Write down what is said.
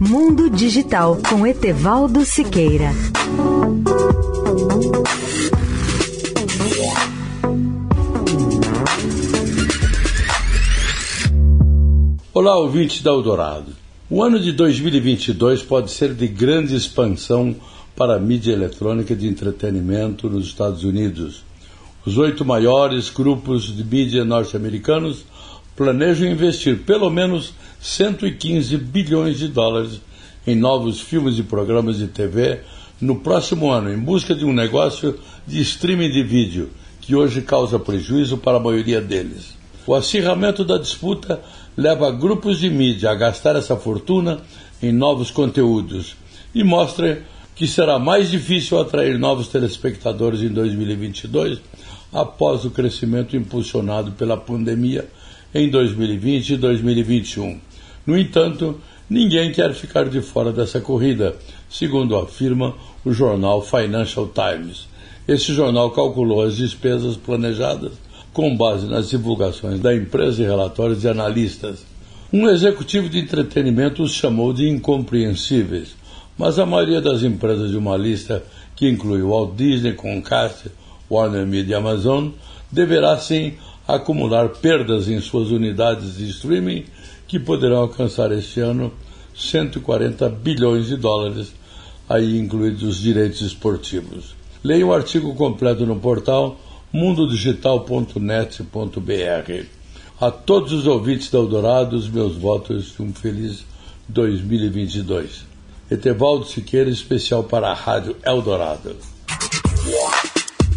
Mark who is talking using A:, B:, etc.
A: Mundo Digital com Etevaldo Siqueira.
B: Olá, ouvintes da Eldorado. O ano de 2022 pode ser de grande expansão para a mídia eletrônica de entretenimento nos Estados Unidos. Os oito maiores grupos de mídia norte-americanos planejam investir pelo menos 115 bilhões de dólares em novos filmes e programas de TV no próximo ano, em busca de um negócio de streaming de vídeo, que hoje causa prejuízo para a maioria deles. O acirramento da disputa leva grupos de mídia a gastar essa fortuna em novos conteúdos e mostra que será mais difícil atrair novos telespectadores em 2022 após o crescimento impulsionado pela pandemia em 2020 e 2021. No entanto, ninguém quer ficar de fora dessa corrida, segundo afirma o jornal Financial Times. Esse jornal calculou as despesas planejadas com base nas divulgações da empresa e relatórios de analistas. Um executivo de entretenimento os chamou de incompreensíveis, mas a maioria das empresas de uma lista que inclui Walt Disney, Comcast, Warner Media e Amazon deverá sim acumular perdas em suas unidades de streaming que poderão alcançar este ano 140 bilhões de dólares, aí incluídos os direitos esportivos. Leia o artigo completo no portal mundodigital.net.br. A todos os ouvintes da Eldorado, os meus votos de um feliz 2022. Etevaldo Siqueira, especial para a Rádio Eldorado.